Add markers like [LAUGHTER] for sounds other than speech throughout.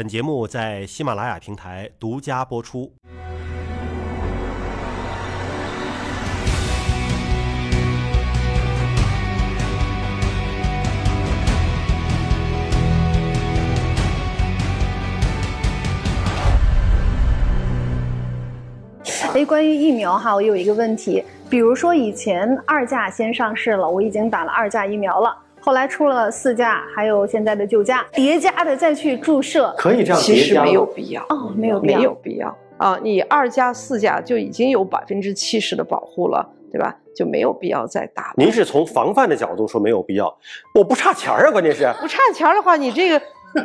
本节目在喜马拉雅平台独家播出。哎，关于疫苗哈，我有一个问题，比如说以前二价先上市了，我已经打了二价疫苗了，后来出了四价，还有现在的九价，叠加的再去注射，可以这样其叠加吗实没有必要，哦，没有必要没有必要啊！你二价四价就已经有百分之七十的保护了，对吧？就没有必要再打了。您是从防范的角度说没有必要，我不差钱儿啊，关键是 [LAUGHS] 不差钱儿的话，你这个，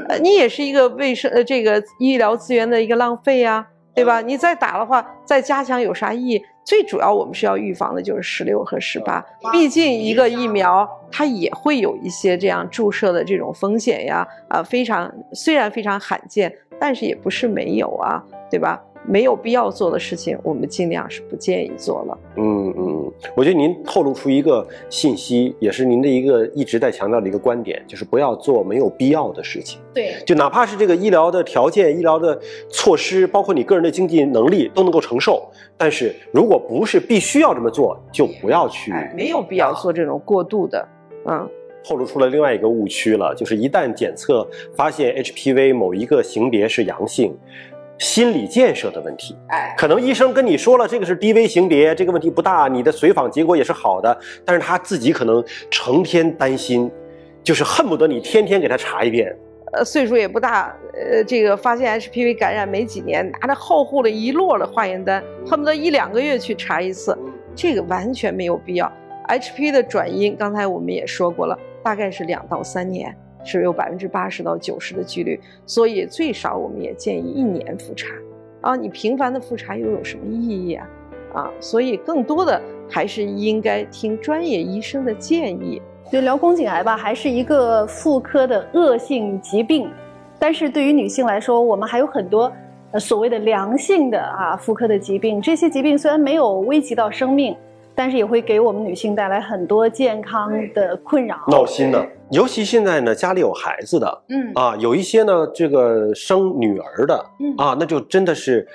呃，你也是一个卫生呃这个医疗资源的一个浪费呀、对吧？你再打的话，再加强有啥意义？最主要我们是要预防的就是十六和十八，毕竟一个疫苗它也会有一些这样注射的这种风险呀，啊、非常虽然非常罕见，但是也不是没有啊，对吧？没有必要做的事情，我们尽量是不建议做了。嗯嗯，我觉得您透露出一个信息，也是您的一个一直在强调的一个观点，就是不要做没有必要的事情。对，就哪怕是这个医疗的条件、医疗的措施，包括你个人的经济能力都能够承受，但是如果不是必须要这么做，就不要去。哎，没有必要做这种过度的，嗯。透露出了另外一个误区了，就是一旦检测发现 HPV 某一个型别是阳性，心理建设的问题。哎，可能医生跟你说了这个是低危型别，这个问题不大，你的随访结果也是好的，但是他自己可能成天担心，就是恨不得你天天给他查一遍。呃，岁数也不大，呃，这个发现 HPV 感染没几年，拿着厚厚的一摞的化验单，恨不得一两个月去查一次，这个完全没有必要。HPV 的转阴，刚才我们也说过了，大概是两到三年，是有百分之八十到九十的几率，所以最少我们也建议一年复查。啊，你频繁的复查又有什么意义啊？啊，所以更多的还是应该听专业医生的建议。就聊宫颈癌吧，还是一个妇科的恶性疾病，但是对于女性来说，我们还有很多呃所谓的良性的啊妇科的疾病。这些疾病虽然没有危及到生命，但是也会给我们女性带来很多健康的困扰。闹心的，尤其现在呢，家里有孩子的嗯啊，有一些呢，这个生女儿的嗯啊，那就真的是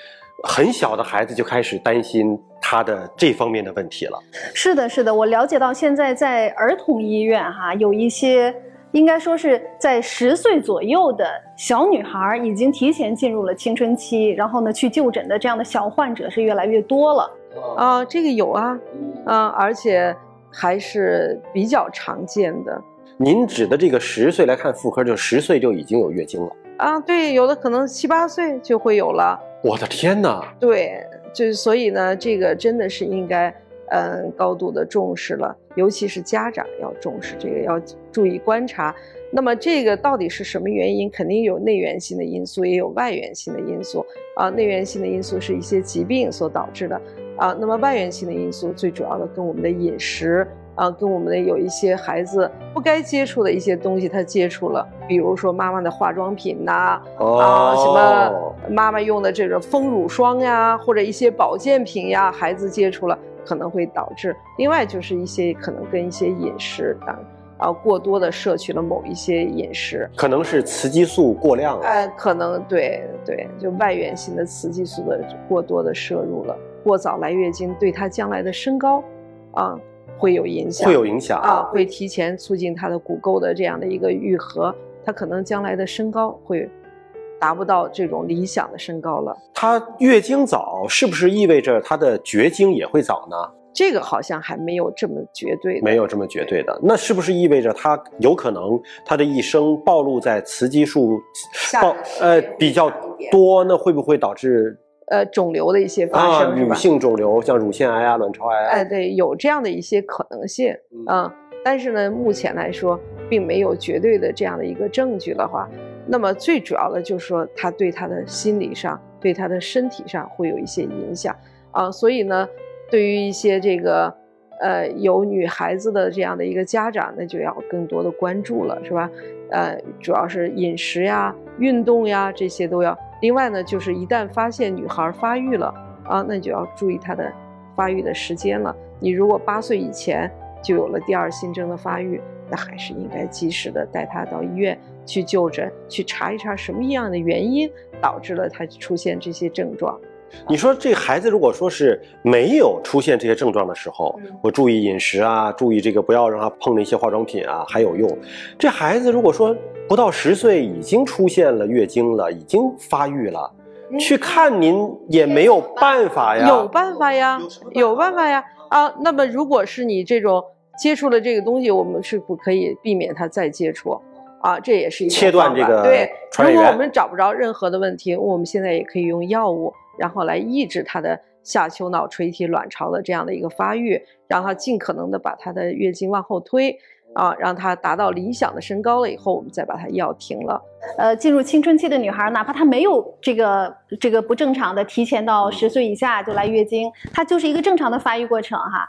很小的孩子就开始担心他的这方面的问题了。是的，是的，我了解到现在在儿童医院哈，有一些应该说是在十岁左右的小女孩已经提前进入了青春期，然后呢去就诊的这样的小患者是越来越多了。啊，这个有啊，啊，而且还是比较常见的您指的这个十岁来看妇科，就十岁就已经有月经了。啊。对，有的可能七八岁就会有了。我的天哪！对，就是所以呢，这个真的是应该嗯高度的重视了，尤其是家长要重视这个，要注意观察。那么这个到底是什么原因？肯定有内源性的因素，也有外源性的因素啊。内源性的因素是一些疾病所导致的啊。那么外源性的因素最主要的跟我们的饮食啊，跟我们的有一些孩子不该接触的一些东西他接触了，比如说妈妈的化妆品呐、啊，什么妈妈用的这种丰乳霜呀，或者一些保健品呀，孩子接触了可能会导致。另外就是一些可能跟一些饮食啊啊过多的摄取了某一些饮食，可能是雌激素过量了。呃，可能对对，就外源性的雌激素的过多的摄入了，过早来月经对她将来的身高啊会有影响，会有影响啊，会提前促进她的骨垢的这样的一个愈合，她可能将来的身高会达不到这种理想的身高了。她月经早，是不是意味着她的绝经也会早呢？这个好像还没有这么绝对的，没有这么绝对的。那是不是意味着她有可能她的一生暴露在雌激素暴呃比较多？那会不会导致呃肿瘤的一些发啊生，是女？性肿瘤，像乳腺癌啊、卵巢癌啊？哎，对，有这样的一些可能性嗯啊、但是呢，目前来说并没有绝对的这样的一个证据的话，那么最主要的就是说，他对他的心理上、对他的身体上会有一些影响啊、所以呢，对于一些这个呃有女孩子的这样的一个家长，那就要更多的关注了，是吧？呃，主要是饮食呀、运动呀这些都要。另外呢，就是一旦发现女孩发育了啊，那你就要注意她的发育的时间了。你如果八岁以前就有了第二性征的发育，那还是应该及时的带她到医院去就诊，去查一查什么样的原因导致了她出现这些症状。你说这孩子如果说是没有出现这些症状的时候，我注意饮食啊，注意这个不要让他碰那些化妆品啊，还有用。这孩子如果说不到十岁已经出现了月经了，已经发育了，去看您也没有办法呀。有办法呀，有办法呀。啊，那么如果是你这种接触了这个东西，我们是不可以避免它再接触。啊，这也是一切断这个对。如果我们找不着任何的问题，我们现在也可以用药物。然后来抑制它的下丘脑垂体卵巢的这样的一个发育，让它尽可能的把它的月经往后推，啊，让她达到理想的身高了以后，我们再把她药停了。呃，进入青春期的女孩，哪怕她没有这个这个不正常的提前到十岁以下就来月经，她就是一个正常的发育过程哈。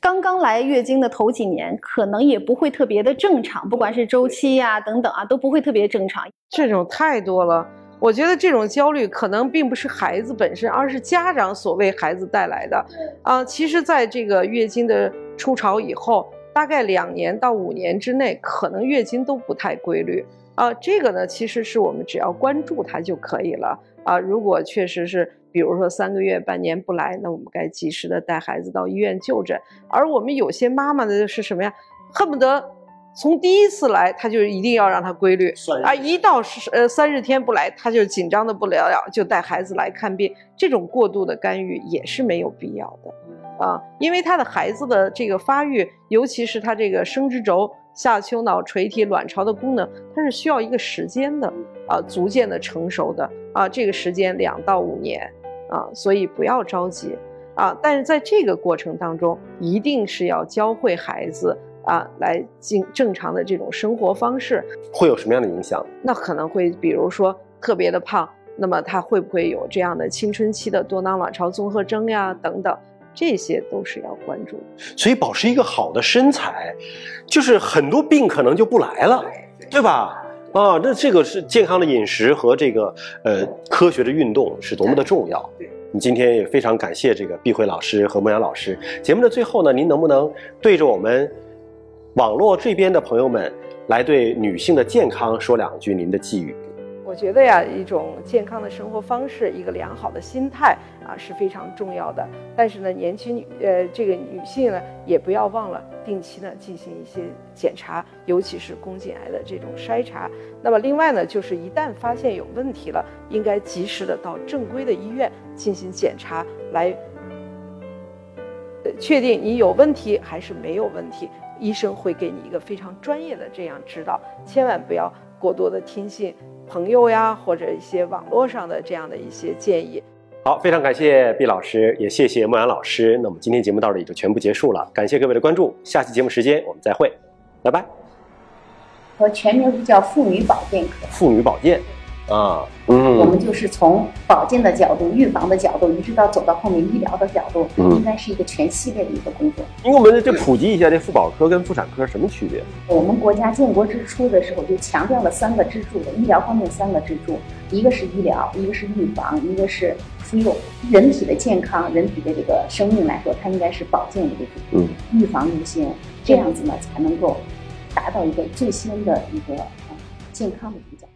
刚刚来月经的头几年，可能也不会特别的正常，不管是周期呀等等啊，都不会特别正常。这种太多了。我觉得这种焦虑可能并不是孩子本身，而是家长所为孩子带来的。啊，其实，在这个月经的初潮以后，大概两年到五年之内，可能月经都不太规律。啊，这个呢，其实是我们只要关注它就可以了。啊，如果确实是，比如说三个月、半年不来，那我们该及时的带孩子到医院就诊。而我们有些妈妈呢，是什么呀？恨不得。从第一次来，他就一定要让他规律啊！一到是呃三十天不来，他就紧张的不了了，就带孩子来看病。这种过度的干预也是没有必要的啊，因为他的孩子的这个发育，尤其是他这个生殖轴、下丘脑垂体、卵巢的功能，它是需要一个时间的啊，逐渐的成熟的啊，这个时间两到五年啊，所以不要着急啊。但是在这个过程当中，一定是要教会孩子。啊，来进正常的这种生活方式，会有什么样的影响？那可能会，比如说特别的胖，那么他会不会有这样的青春期的多囊卵巢综合征呀？等等，这些都是要关注。所以保持一个好的身材，就是很多病可能就不来了，对吧？啊，那这个是健康的饮食和这个呃科学的运动是多么的重要。你今天也非常感谢这个毕慧老师和孟阳老师。节目的最后呢，您能不能对着我们？网络这边的朋友们，来对女性的健康说两句您的寄语。我觉得呀，一种健康的生活方式，一个良好的心态啊是非常重要的。但是呢，年轻女呃这个女性呢，也不要忘了定期呢进行一些检查，尤其是宫颈癌的这种筛查。那么另外呢，就是一旦发现有问题了，应该及时的到正规的医院进行检查，来确定你有问题还是没有问题。医生会给你一个非常专业的这样指导，千万不要过多的听信朋友呀或者一些网络上的这样的一些建议。好，非常感谢毕老师，也谢谢莫阳老师。那么今天节目到这里就全部结束了，感谢各位的关注，下期节目时间我们再会，拜拜。和全名是叫妇女保健科。妇女保健。啊，嗯，我们就是从保健的角度、预防的角度，一直到走到后面医疗的角度，应该是一个全系列的一个工作。因为我们就普及一下，这妇保科跟妇产科什么区别？我们国家建国之初的时候就强调了三个支柱的医疗方面三个支柱，一个是医疗，一个是预防，一个是妇幼。人体的健康，人体的这个生命来说，它应该是保健为主，嗯，预防优先，这样子呢才能够达到一个最先的一个健康的比较。